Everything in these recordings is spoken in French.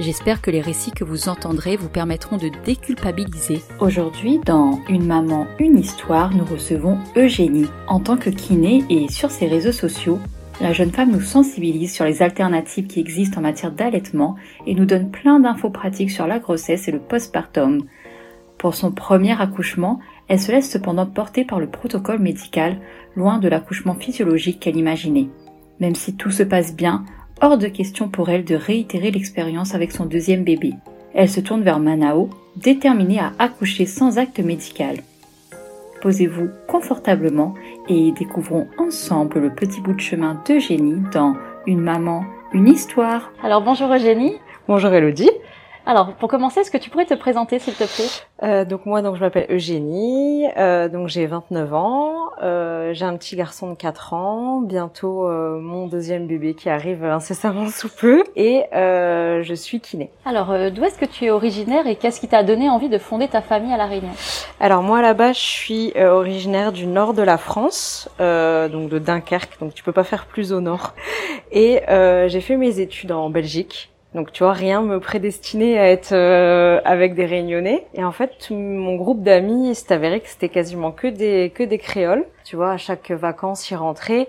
J'espère que les récits que vous entendrez vous permettront de déculpabiliser. Aujourd'hui, dans Une maman, une histoire, nous recevons Eugénie. En tant que kiné et sur ses réseaux sociaux, la jeune femme nous sensibilise sur les alternatives qui existent en matière d'allaitement et nous donne plein d'infos pratiques sur la grossesse et le postpartum. Pour son premier accouchement, elle se laisse cependant porter par le protocole médical, loin de l'accouchement physiologique qu'elle imaginait. Même si tout se passe bien, hors de question pour elle de réitérer l'expérience avec son deuxième bébé. Elle se tourne vers Manao, déterminée à accoucher sans acte médical. Posez-vous confortablement et découvrons ensemble le petit bout de chemin d'Eugénie dans Une maman, une histoire. Alors bonjour Eugénie. Bonjour Elodie. Alors, pour commencer, est-ce que tu pourrais te présenter, s'il te plaît? Euh, Donc moi, donc je m'appelle Eugénie, euh, donc j'ai 29 ans, euh, j'ai un petit garçon de 4 ans, bientôt euh, mon deuxième bébé qui arrive incessamment sous peu, et euh, je suis kiné. Alors, euh, d'où est-ce que tu es originaire et qu'est-ce qui t'a donné envie de fonder ta famille à La Réunion? Alors moi, là-bas, je suis euh, originaire du nord de la France, euh, donc de Dunkerque, donc tu peux pas faire plus au nord, et euh, j'ai fait mes études en Belgique. Donc tu vois, rien me prédestinait à être euh, avec des Réunionnais. Et en fait, mon groupe d'amis, c'est avéré que c'était quasiment que des que des créoles. Tu vois, à chaque vacances, y rentrer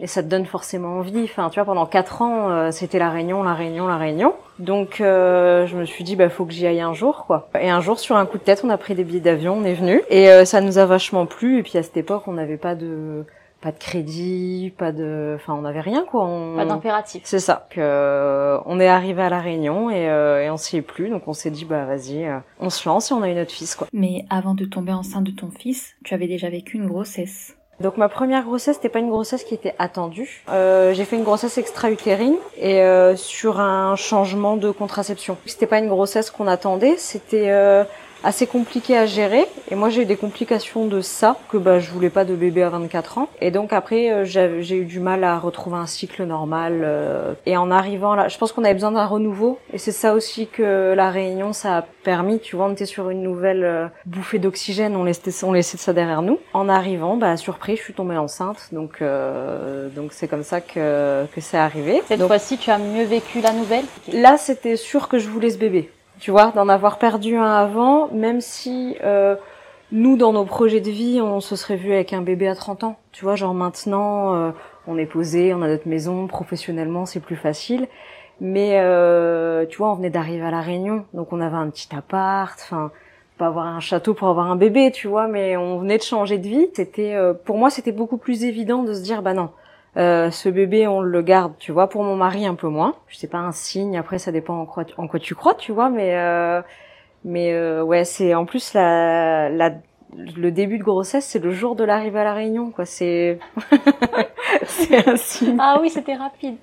et ça te donne forcément envie. Enfin, tu vois, pendant quatre ans, euh, c'était la Réunion, la Réunion, la Réunion. Donc euh, je me suis dit, bah faut que j'y aille un jour, quoi. Et un jour, sur un coup de tête, on a pris des billets d'avion, on est venu et euh, ça nous a vachement plu. Et puis à cette époque, on n'avait pas de pas de crédit, pas de, enfin, on n'avait rien quoi. On... Pas d'impératif. C'est ça. Que euh, on est arrivé à la Réunion et, euh, et on s'y est plus, donc on s'est dit bah vas-y, euh, on se lance et on a eu notre fils quoi. Mais avant de tomber enceinte de ton fils, tu avais déjà vécu une grossesse. Donc ma première grossesse, c'était pas une grossesse qui était attendue. Euh, j'ai fait une grossesse extra-utérine et euh, sur un changement de contraception. C'était pas une grossesse qu'on attendait, c'était euh, assez compliqué à gérer. Et moi j'ai eu des complications de ça que bah je voulais pas de bébé à 24 ans. Et donc après euh, j'ai eu du mal à retrouver un cycle normal euh, et en arrivant là je pense qu'on avait besoin d'un renouveau. Et c'est ça aussi que la réunion ça a permis. Tu vois on était sur une nouvelle euh, bouffée d'oxygène. On laissait on laissait ça derrière nous. En arrivant bah surprise je suis tombée enceinte. Donc euh, donc c'est comme ça que que c'est arrivé. Cette fois-ci, tu as mieux vécu la nouvelle? Là, c'était sûr que je voulais ce bébé. Tu vois, d'en avoir perdu un avant, même si euh, nous, dans nos projets de vie, on se serait vu avec un bébé à 30 ans. Tu vois, genre maintenant, euh, on est posé, on a notre maison, professionnellement, c'est plus facile. Mais euh, tu vois, on venait d'arriver à la Réunion, donc on avait un petit appart, enfin pas avoir un château pour avoir un bébé, tu vois, mais on venait de changer de vie. C'était, euh, pour moi, c'était beaucoup plus évident de se dire, bah non, euh, ce bébé, on le garde, tu vois. Pour mon mari, un peu moins. Je sais pas un signe. Après, ça dépend en quoi, en quoi tu crois, tu vois. Mais euh, mais euh, ouais, c'est en plus la, la le début de grossesse, c'est le jour de l'arrivée à la Réunion, quoi. C'est c'est un signe. Ah oui, c'était rapide.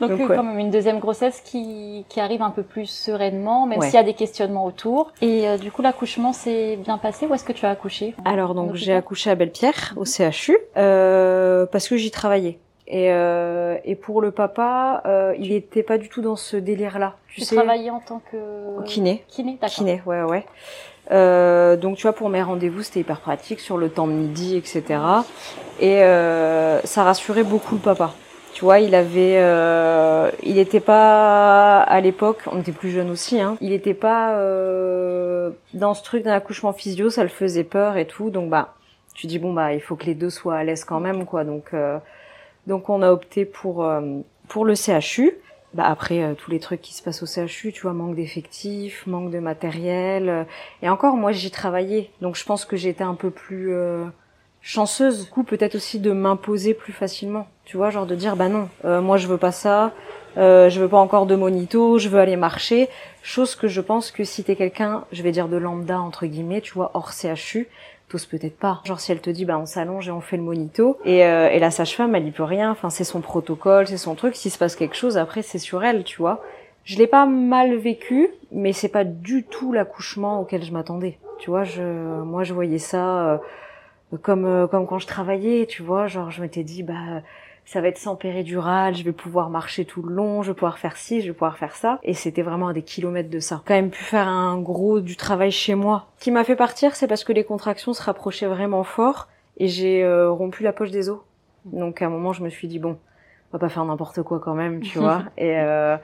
Donc, Donc, euh, ouais. quand même une deuxième grossesse qui, qui arrive un peu plus sereinement, même Ouais. s'il y a des questionnements autour. Et euh, du coup, l'accouchement s'est bien passé. Où est-ce que tu as accouché? Alors donc j'ai accouché à Belle-Pierre au CHU euh, parce que j'y travaillais. Et, euh, et pour le papa, euh, il était pas du tout dans ce délire-là. Tu, sais, travaillais en tant que kiné. Kiné, d'accord. Kiné, ouais, ouais. Euh, donc tu vois, pour mes rendez-vous, c'était hyper pratique sur le temps de midi, etc. Et euh, ça rassurait beaucoup le papa. Tu vois, il avait, euh, il était pas à l'époque, on était plus jeunes aussi, hein. Il était pas euh, dans ce truc d'un accouchement physio, ça le faisait peur et tout. Donc bah, tu dis bon bah, il faut que les deux soient à l'aise quand même, quoi. Donc euh, donc on a opté pour euh, pour le CHU. Bah après euh, tous les trucs qui se passent au CHU, tu vois, manque d'effectifs, manque de matériel. euh, et encore, moi j'y travaillais, donc je pense que j'étais un peu plus chanceuse. Du coup, peut-être aussi de m'imposer plus facilement. Tu vois, genre de dire bah non, euh, moi je veux pas ça, euh, je veux pas encore de monito, je veux aller marcher. Chose que je pense que si t'es quelqu'un, je vais dire de lambda entre guillemets, tu vois, hors CHU, t'oses peut-être pas. Genre si elle te dit bah on s'allonge et on fait le monito et, euh, et la sage-femme elle y peut rien. Enfin c'est son protocole, c'est son truc. S'il se passe quelque chose après c'est sur elle, tu vois. Je l'ai pas mal vécu, mais c'est pas du tout l'accouchement auquel je m'attendais. Tu vois, je, moi, je voyais ça comme comme quand je travaillais, tu vois, genre je m'étais dit bah ça va être sans péridurale, je vais pouvoir marcher tout le long, je vais pouvoir faire ci, je vais pouvoir faire ça. Et c'était vraiment à des kilomètres de ça. Quand même pu faire un gros du travail chez moi. Ce qui m'a fait partir, c'est parce que les contractions se rapprochaient vraiment fort et j'ai euh, rompu la poche des os. Donc à un moment, je me suis dit bon, on va pas faire n'importe quoi quand même, tu vois. Et euh,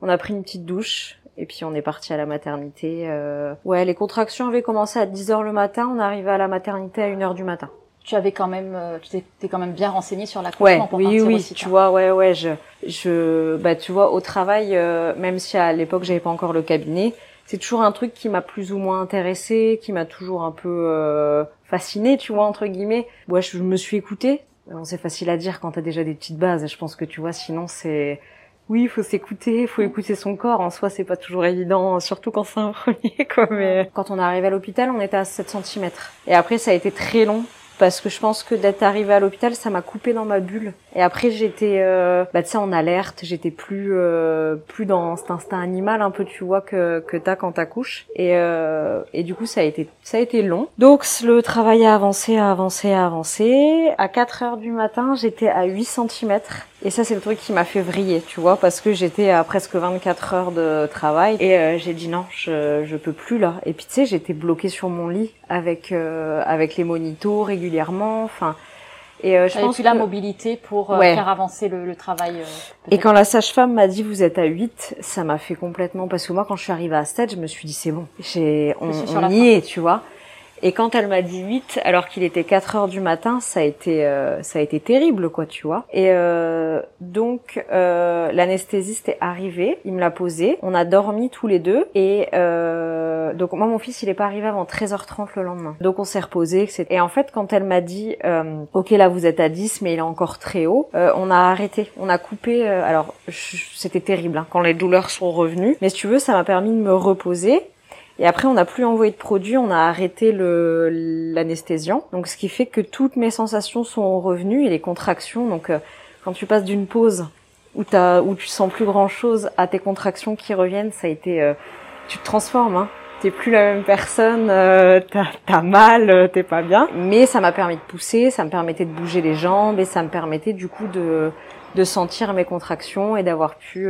on a pris une petite douche et puis on est parti à la maternité. Euh... Ouais, les contractions avaient commencé à 10 heures le matin, on arrivait à la maternité à 1 heure du matin tu avais quand même, euh, tu t'es quand même bien renseigné sur l'accouchement ouais, oui, oui, tu vois, ouais, ouais, je, je, bah, tu vois, au travail, euh, même si à l'époque j'avais pas encore le cabinet, c'est toujours un truc qui m'a plus ou moins intéressé, qui m'a toujours un peu euh, fasciné, tu vois, entre guillemets. Ouais, je, me suis écoutée. Bon, c'est facile à dire quand t'as déjà des petites bases. Je pense que tu vois, sinon c'est, oui, il faut s'écouter, il faut écouter son corps. En soi, c'est pas toujours évident, surtout quand c'est un premier, quoi. Mais quand on est arrivé à l'hôpital, on était à 7 cm. Et après, ça a été très long parce que je pense que d'être arrivée à l'hôpital, ça m'a coupé dans ma bulle. Et après, j'étais, euh, bah, tu sais, en alerte. J'étais plus, euh, plus dans cet instinct animal un peu, tu vois, que que t'as quand t'accouches. Et euh, et du coup, ça a été, ça a été long. Donc le travail a avancé, a avancé, a avancé. À 4 heures du matin, j'étais à 8 cm. Et ça, c'est le truc qui m'a fait vriller, tu vois, parce que j'étais à presque 24 heures de travail. Et euh, j'ai dit non, je je peux plus là. Et puis tu sais, j'étais bloquée sur mon lit avec euh, avec les monitos régulièrement. Enfin. Et euh, je pense la mobilité pour euh, faire avancer le, le travail. Euh, et quand la sage-femme m'a dit vous êtes à 8, ça m'a fait complètement parce que moi quand je suis arrivée à 7, je me suis dit c'est bon, j'ai on, on y est, tu vois. Et quand elle m'a dit 8, alors qu'il était 4 heures du matin, ça a été euh, ça a été terrible quoi, tu vois. Et euh, donc euh, l'anesthésiste est arrivé, il me l'a posé, on a dormi tous les deux et euh, donc moi mon fils il est pas arrivé avant 13h30 le lendemain. Donc on s'est reposé etc. Et en fait quand elle m'a dit euh, OK là vous êtes à 10 mais il est encore très haut, euh, on a arrêté, on a coupé alors c'était terrible hein, quand les douleurs sont revenues, mais si tu veux ça m'a permis de me reposer et après, on n'a plus envoyé de produit, on a arrêté l'anesthésiant. Donc, ce qui fait que toutes mes sensations sont revenues et les contractions. Donc, euh, quand tu passes d'une pause où, as, où tu sens plus grand chose à tes contractions qui reviennent, ça a été, euh, tu te transformes. Hein. T'es plus la même personne, euh, t'as as mal, euh, t'es pas bien. Mais ça m'a permis de pousser, ça me permettait de bouger les jambes et ça me permettait du coup de de sentir mes contractions et d'avoir pu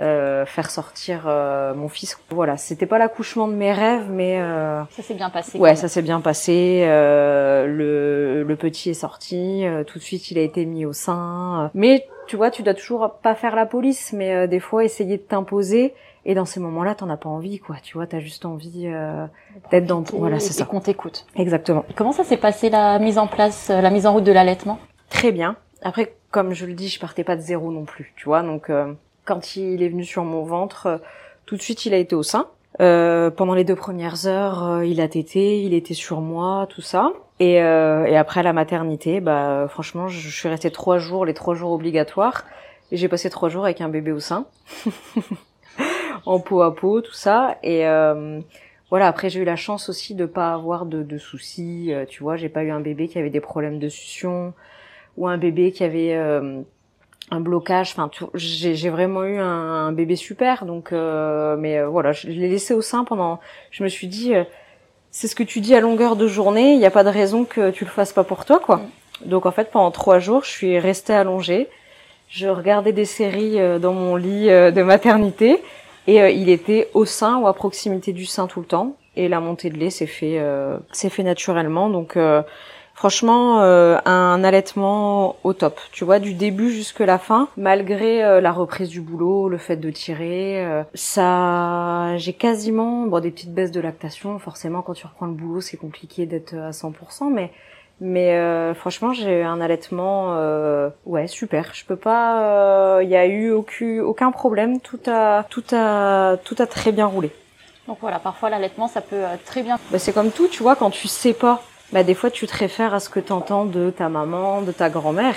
euh, faire sortir euh, mon fils. Voilà, c'était pas l'accouchement de mes rêves, mais euh, ça s'est bien passé. Ouais, ça s'est bien passé. le, le petit est sorti, tout de suite il a été mis au sein. Mais tu vois, tu dois toujours pas faire la police, mais des fois essayer de t'imposer. Et dans ces moments-là, t'en as pas envie, quoi. Tu vois, t'as juste envie d'être dans. Voilà, c'est ça. qu'on t'écoute. Exactement. comment ça s'est passé la mise en place, la mise en route de l'allaitement? Très bien. Après, comme je le dis, je partais pas de zéro non plus, tu vois. Donc quand il est venu sur mon ventre, euh, tout de suite il a été au sein. Euh, pendant les deux premières heures, euh, il a tété, il était sur moi, tout ça. Et, et après la maternité, bah franchement, je, suis restée trois jours, les trois jours obligatoires. Et j'ai passé trois jours avec un bébé au sein, en peau à peau, tout ça. Et voilà, après j'ai eu la chance aussi de pas avoir de, de soucis. tu vois, j'ai pas eu un bébé qui avait des problèmes de succion ou un bébé qui avait un blocage. Enfin, j'ai vraiment eu un, bébé super. Donc, euh, mais euh, voilà, je l'ai laissé au sein pendant. Je me suis dit, euh, c'est ce que tu dis à longueur de journée. Il n'y a pas de raison que tu le fasses pas pour toi, quoi. Mm. Donc en fait, pendant trois jours, je suis restée allongée. Je regardais des séries dans mon lit de maternité et il était au sein ou à proximité du sein tout le temps. Et la montée de lait s'est fait, s'est fait naturellement. Donc Franchement, euh, un allaitement au top. Tu vois, du début jusque la fin, malgré euh, la reprise du boulot, le fait de tirer, euh, ça, j'ai quasiment bon des petites baisses de lactation. Forcément, quand tu reprends le boulot, c'est compliqué d'être à 100%, mais mais franchement, j'ai eu un allaitement, ouais, super. Je peux pas, il y a eu aucun, aucun problème. Tout a, tout a, tout a très bien roulé. Donc voilà, parfois l'allaitement, ça peut très bien. Bah, c'est comme tout, tu vois, quand tu sais pas bah des fois tu te réfères à ce que tu entends de ta maman, de ta grand-mère.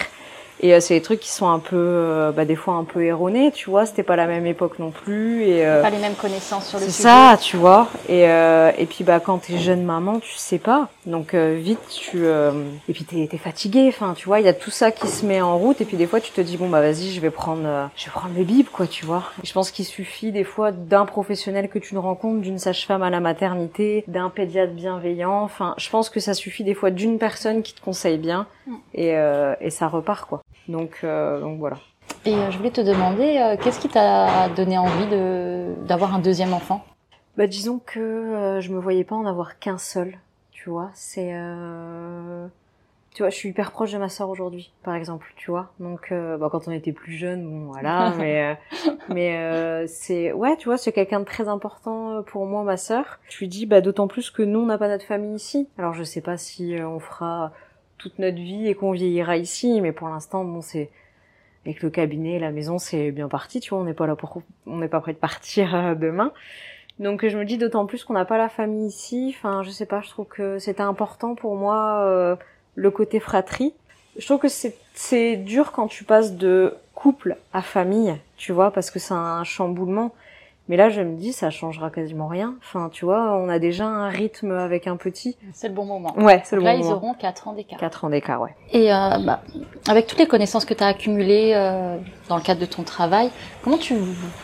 Et euh, c'est des trucs qui sont un peu, euh, bah, des fois un peu erronés, tu vois. C'était pas la même époque non plus. Et euh, Pas les mêmes connaissances sur le c'est sujet. ça, tu vois. Et euh, et puis bah quand t'es jeune maman, tu sais pas. Donc euh, vite tu euh, et puis t'es t'es fatigué. Enfin, tu vois, il y a tout ça qui se met en route. Et puis des fois tu te dis bon bah vas-y, je vais prendre, euh, je vais prendre le bib quoi, tu vois. Et je pense qu'il suffit des fois d'un professionnel que tu ne rencontres, d'une sage-femme à la maternité, d'un pédiatre bienveillant. Enfin, je pense que ça suffit des fois d'une personne qui te conseille bien Mm. et euh, et ça repart quoi. Donc euh, donc voilà. Et euh, je voulais te demander, euh, qu'est-ce qui t'a donné envie de d'avoir un deuxième enfant? Bah disons que euh, je me voyais pas en avoir qu'un seul, tu vois. C'est, euh... tu vois, je suis hyper proche de ma sœur aujourd'hui, par exemple, tu vois. Donc, euh, bah, quand on était plus jeune, bon, voilà, mais euh, mais euh, c'est, ouais, tu vois, c'est quelqu'un de très important pour moi, ma sœur. Je lui dis, bah d'autant plus que nous, on n'a pas notre famille ici. Alors, je sais pas si euh, on fera toute notre vie et qu'on vieillira ici, mais pour l'instant, bon, c'est avec le cabinet, la maison, c'est bien parti, tu vois. On n'est pas là pour, on n'est pas prêt de partir euh, demain. Donc je me dis d'autant plus qu'on n'a pas la famille ici. Enfin, je sais pas, je trouve que c'était important pour moi euh, le côté fratrie. Je trouve que c'est c'est dur quand tu passes de couple à famille, tu vois, parce que c'est un chamboulement. Mais là, je me dis, ça changera quasiment rien. Enfin, tu vois, on a déjà un rythme avec un petit. C'est le bon moment. Ouais, c'est le Donc là, bon ils moment. auront 4 ans d'écart. Quatre ans d'écart, ouais. Et euh, bah, avec toutes les connaissances que tu as accumulées euh, dans le cadre de ton travail, comment tu,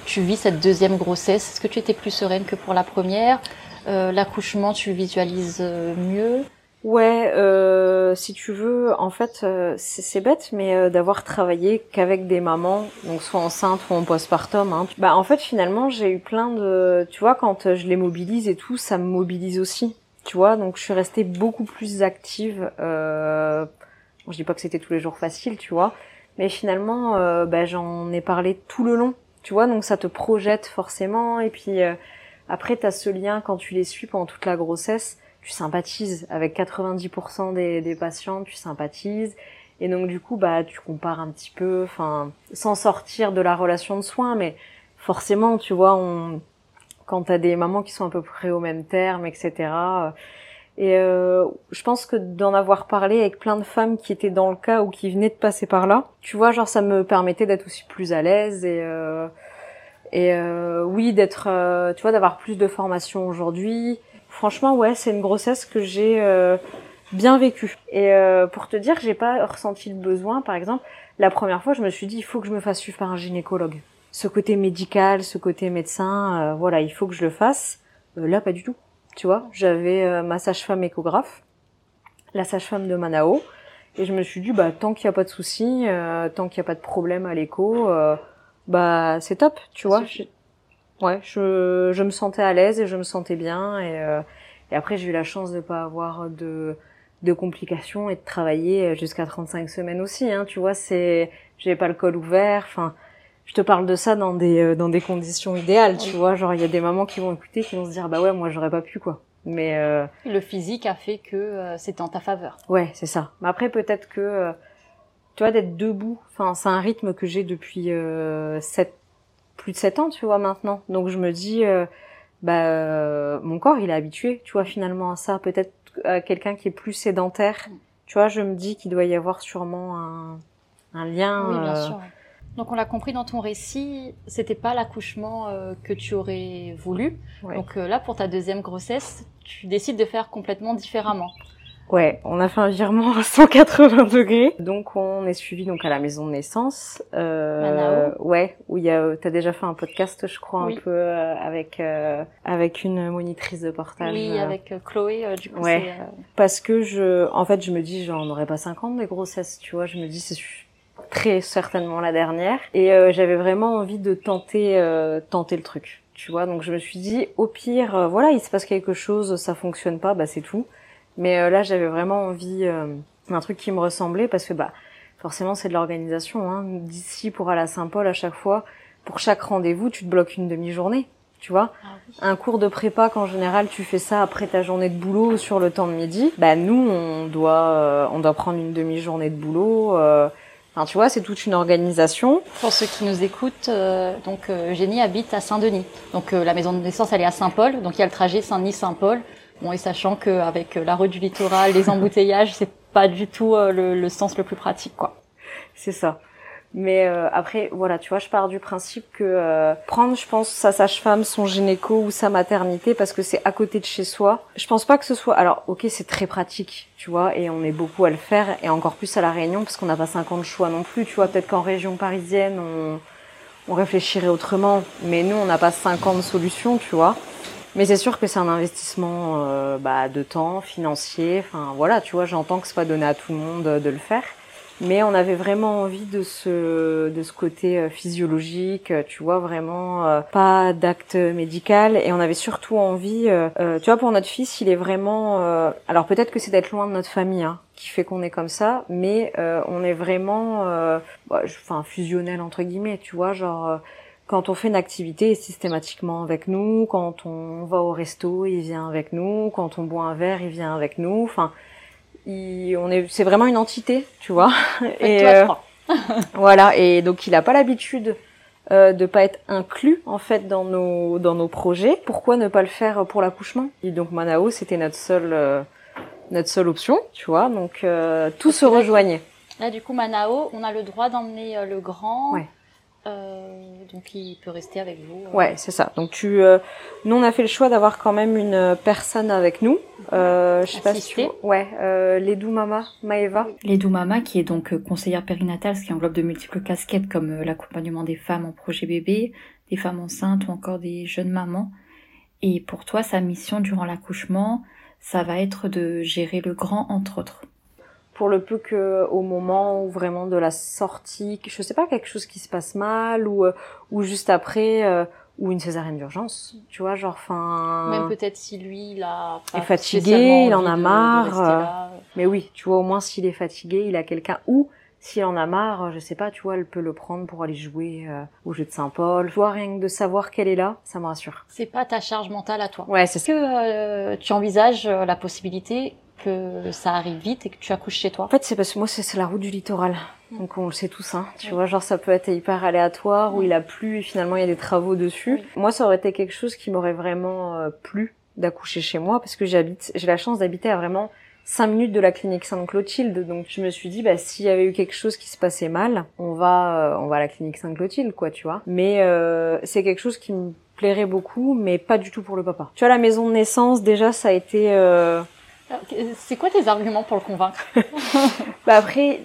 tu vis cette deuxième grossesse? Est-ce que tu étais plus sereine que pour la première? Euh, L'accouchement, tu le visualises euh, mieux? Ouais, euh, si tu veux, en fait, euh, c'est bête, mais euh, d'avoir travaillé qu'avec des mamans, donc soit enceintes ou en postpartum, hein, bah en fait finalement j'ai eu plein de, tu vois, quand euh, je les mobilise et tout, ça me mobilise aussi, tu vois, donc je suis restée beaucoup plus active. Euh, je dis pas que c'était tous les jours facile, tu vois, mais finalement, euh, bah, j'en ai parlé tout le long, tu vois, donc ça te projette forcément, et puis après t'as ce lien quand tu les suis pendant toute la grossesse tu sympathises avec 90% des, des patients, tu sympathises. Et donc du coup, bah, tu compares un petit peu, enfin, sans sortir de la relation de soins, mais forcément, tu vois, on, quand t'as des mamans qui sont à peu près au même terme, etc. euh, Et euh, je pense que d'en avoir parlé avec plein de femmes qui étaient dans le cas ou qui venaient de passer par là, tu vois, genre ça me permettait d'être aussi plus à l'aise et euh, et euh, oui, d'être, euh, tu vois, d'avoir plus de formation aujourd'hui. Franchement, ouais, c'est une grossesse que j'ai euh, bien vécue. Et euh, pour te dire, j'ai pas ressenti le besoin. Par exemple, la première fois, je me suis dit, il faut que je me fasse suivre par un gynécologue. Ce côté médical, ce côté médecin, euh, voilà, il faut que je le fasse. Euh, là, pas du tout. Tu vois, j'avais euh, ma sage-femme échographe, la sage-femme de Manao, et je me suis dit, bah tant qu'il n'y a pas de souci, euh, tant qu'il n'y a pas de problème à l'écho, euh, bah c'est top, tu vois. Ouais, je, je me sentais à l'aise et je me sentais bien et, euh, et après j'ai eu la chance de pas avoir de de complications et de travailler jusqu'à 35 semaines aussi hein, tu vois, c'est j'avais pas le col ouvert, enfin je te parle de ça dans des euh, dans des conditions idéales, tu vois, genre il y a des mamans qui vont écouter qui vont se dire bah ouais, moi j'aurais pas pu quoi. Mais euh, Le physique a fait que euh, c'était en ta faveur. Ouais, c'est ça. Mais après, peut-être que, euh, tu vois, d'être debout, enfin, c'est un rythme que j'ai depuis euh, sept, plus de 7 ans, tu vois, maintenant. Donc, je me dis, euh, bah, euh, mon corps, il est habitué, tu vois, finalement, à ça. Peut-être à quelqu'un qui est plus sédentaire, tu vois, je me dis qu'il doit y avoir sûrement un, un lien. Oui, bien euh, sûr. Donc on l'a compris dans ton récit, c'était pas l'accouchement euh, que tu aurais voulu. Ouais. Donc euh, là, pour ta deuxième grossesse, tu décides de faire complètement différemment. Ouais, on a fait un virement à 180 degrés. Donc on est suivi donc à la maison de naissance. Euh, Manao. ouais, où il y a, t'as déjà fait un podcast, je crois, Oui. un peu euh, avec euh, avec une monitrice de portage. Oui, euh, avec euh, Chloé, euh, du coup, Ouais. euh, Parce que je, en fait, je me dis, j'en aurais pas 50 des grossesses, tu vois. Je me dis, c'est très certainement la dernière. Et euh, j'avais vraiment envie de tenter, euh, tenter le truc, tu vois. Donc je me suis dit, au pire, euh, voilà, il se passe quelque chose, ça fonctionne pas, bah c'est tout. Mais euh, là, j'avais vraiment envie euh, d'un truc qui me ressemblait parce que bah forcément c'est de l'organisation. Hein. D'ici pour aller à Saint-Paul à chaque fois, pour chaque rendez-vous, tu te bloques une demi-journée, tu vois ah oui. un cours de prépa qu'en général tu fais ça après ta journée de boulot sur le temps de midi, bah nous on doit euh, on doit prendre une demi-journée de boulot. euh, Enfin tu vois c'est toute une organisation. Pour ceux qui nous écoutent, euh, donc euh, Eugénie habite à Saint-Denis. Donc euh, la maison de naissance, elle est à Saint-Paul. Donc il y a le trajet Saint-Denis-Saint-Paul. Bon, et sachant qu'avec la route du littoral, les embouteillages, c'est pas du tout euh, le, le sens le plus pratique, quoi. c'est ça. Mais euh, après, voilà, tu vois, je pars du principe que euh, prendre, je pense, sa sage-femme, son gynéco ou sa maternité, parce que c'est à côté de chez soi. Je pense pas que ce soit. Alors, ok, c'est très pratique, tu vois, et on est beaucoup à le faire, et encore plus à la Réunion, parce qu'on n'a pas 50 choix non plus, tu vois. Peut-être qu'en région parisienne, on, on réfléchirait autrement, mais nous, on n'a pas 50 solutions, tu vois. Mais c'est sûr que c'est un investissement euh, bah, de temps, financier. Enfin, voilà, tu vois, j'entends que c'est pas donné à tout le monde de le faire mais on avait vraiment envie de ce de ce côté euh, physiologique, euh, tu vois vraiment euh, pas d'acte médical et on avait surtout envie, tu vois pour notre fils il est vraiment, alors peut-être que c'est d'être loin de notre famille hein, qui fait qu'on est comme ça, mais on est vraiment, bah, enfin fusionnel entre guillemets, tu vois genre quand on fait une activité, systématiquement avec nous. Quand on va au resto, il vient avec nous. Quand on boit un verre, il vient avec nous. Enfin, on est, c'est vraiment une entité, tu vois. Et euh, voilà. Et donc il a pas l'habitude euh, de pas être inclus en fait dans nos dans nos projets. Pourquoi ne pas le faire pour l'accouchement? Et donc Manao, c'était notre seule euh, notre seule option, tu vois. Donc euh, tout se rejoignait. Là, du coup, Manao, on a le droit d'emmener le grand. Ouais. Euh, donc il peut rester avec vous. Euh. Ouais, c'est ça. Donc tu, euh, nous on a fait le choix d'avoir quand même une personne avec nous. Euh, je sais pas si tu... Ouais, euh, Ledou Mama, Maeva. Ledou Mama qui est donc conseillère périnatale, ce qui englobe de multiples casquettes comme l'accompagnement des femmes en projet bébé, des femmes enceintes ou encore des jeunes mamans. Et pour toi, sa mission durant l'accouchement, ça va être de gérer le grand entre autres pour le peu que au moment vraiment de la sortie, je sais pas quelque chose qui se passe mal ou euh, ou juste après euh, ou une césarienne d'urgence, tu vois, genre enfin même peut-être si lui il a est fatigué, il en a marre. Euh, mais oui, tu vois au moins s'il est fatigué, il a quelqu'un ou s'il en a marre, je sais pas, tu vois, elle peut le prendre pour aller jouer au jeu de Saint-Paul. vois, rien que de savoir qu'elle est là, ça me rassure. C'est pas ta charge mentale à toi. Ouais, c'est ce que tu envisages la possibilité que ça arrive vite et que tu accouches chez toi En fait, c'est parce que moi, c'est la route du littoral. Donc on le sait tous, hein. Tu vois, genre ça peut être hyper aléatoire, où il a plu et finalement il y a des travaux dessus. Moi, ça aurait été quelque chose qui m'aurait vraiment euh, plu d'accoucher chez moi, parce que j'habite, j'ai la chance d'habiter à vraiment 5 minutes de la clinique Sainte-Clotilde. Donc je me suis dit, bah s'il y avait eu quelque chose qui se passait mal, on va, euh, on va à la clinique Sainte-Clotilde, quoi, tu vois. Mais euh, c'est quelque chose qui me plairait beaucoup, mais pas du tout pour le papa. Tu vois, la maison de naissance, déjà, ça a été c'est quoi tes arguments pour le convaincre? Bah Après,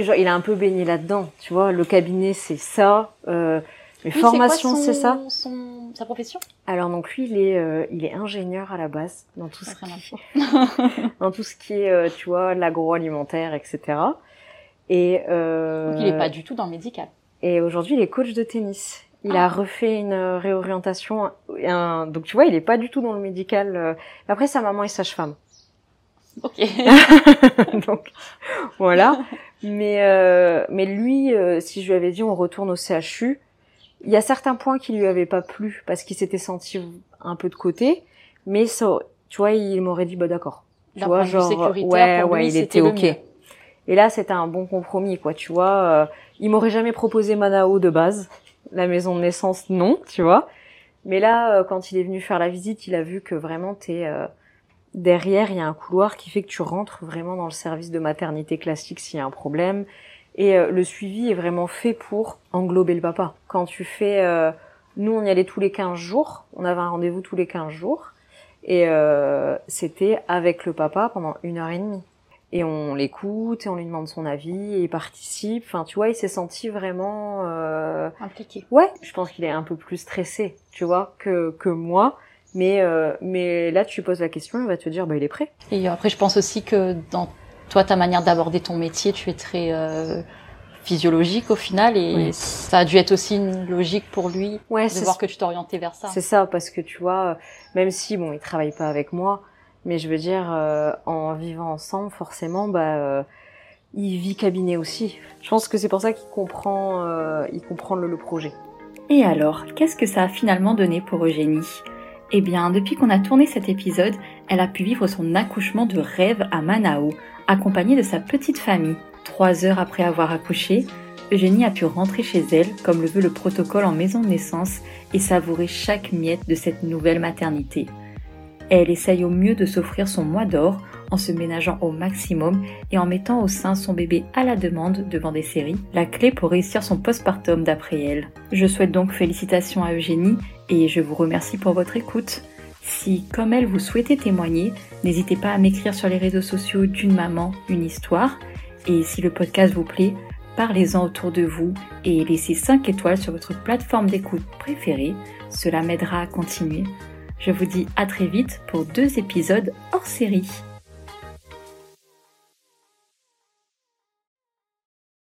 genre, il a un peu baigné là-dedans, tu vois. Le cabinet, c'est ça. Euh, mes formations, c'est ça? Son, sa profession? Alors donc lui, il est, euh, il est ingénieur à la base dans tout ce qui, dans tout ce qui est, euh, tu vois, l'agroalimentaire, etc. Et euh, donc il est pas du tout dans le médical. Et aujourd'hui, il est coach de tennis. Il a ah. refait une réorientation. Un, donc tu vois, il est pas du tout dans le médical. Euh. Après, sa maman est sage-femme. Ok. Donc voilà. Mais euh, mais lui, euh, si je lui avais dit on retourne au CHU, il y a certains points qui lui avaient pas plu parce qu'il s'était senti un peu de côté. Mais ça, tu vois, il m'aurait dit bah d'accord. Tu vois, genre ouais ouais, il était ok. Et là, c'était un bon compromis, quoi. Tu vois, euh, il m'aurait jamais proposé Manao de base, la maison de naissance, non, tu vois. Mais là, euh, quand il est venu faire la visite, il a vu que vraiment t'es euh, Derrière, il y a un couloir qui fait que tu rentres vraiment dans le service de maternité classique s'il y a un problème. Et euh, le suivi est vraiment fait pour englober le papa. Quand tu fais... Euh, nous, on y allait tous les 15 jours. On avait un rendez-vous tous les 15 jours. Et euh, c'était avec le papa pendant une heure et demie. Et on l'écoute et on lui demande son avis et il participe. Enfin, tu vois, il s'est senti vraiment... Impliqué. Ouais, je pense qu'il est un peu plus stressé, tu vois, que, que moi. Mais, euh, mais là, tu poses la question, il va te dire, bah, il est prêt. Et après, je pense aussi que dans toi, ta manière d'aborder ton métier, tu es très euh, physiologique au final, et ça a dû être aussi une logique pour lui ouais, de voir que tu t'orientais vers ça. C'est ça, parce que tu vois, même si bon, il travaille pas avec moi, mais je veux dire, euh, en vivant ensemble, forcément, bah, euh, il vit cabinet aussi. Je pense que c'est pour ça qu'il comprend, euh, il comprend le, le projet. Et alors, qu'est-ce que ça a finalement donné pour Eugénie? Eh bien, depuis qu'on a tourné cet épisode, elle a pu vivre son accouchement de rêve à Manao, accompagnée de sa petite famille. Trois heures après avoir accouché, Eugénie a pu rentrer chez elle, comme le veut le protocole en maison de naissance, et savourer chaque miette de cette nouvelle maternité. Elle essaye au mieux de s'offrir son mois d'or en se ménageant au maximum et en mettant au sein son bébé à la demande devant des séries, la clé pour réussir son postpartum d'après elle. Je souhaite donc félicitations à Eugénie et je vous remercie pour votre écoute. Si, comme elle, vous souhaitez témoigner, n'hésitez pas à m'écrire sur les réseaux sociaux d'une maman, une histoire. Et si le podcast vous plaît, parlez-en autour de vous et laissez 5 étoiles sur votre plateforme d'écoute préférée. Cela m'aidera à continuer. Je vous dis à très vite pour deux épisodes hors série.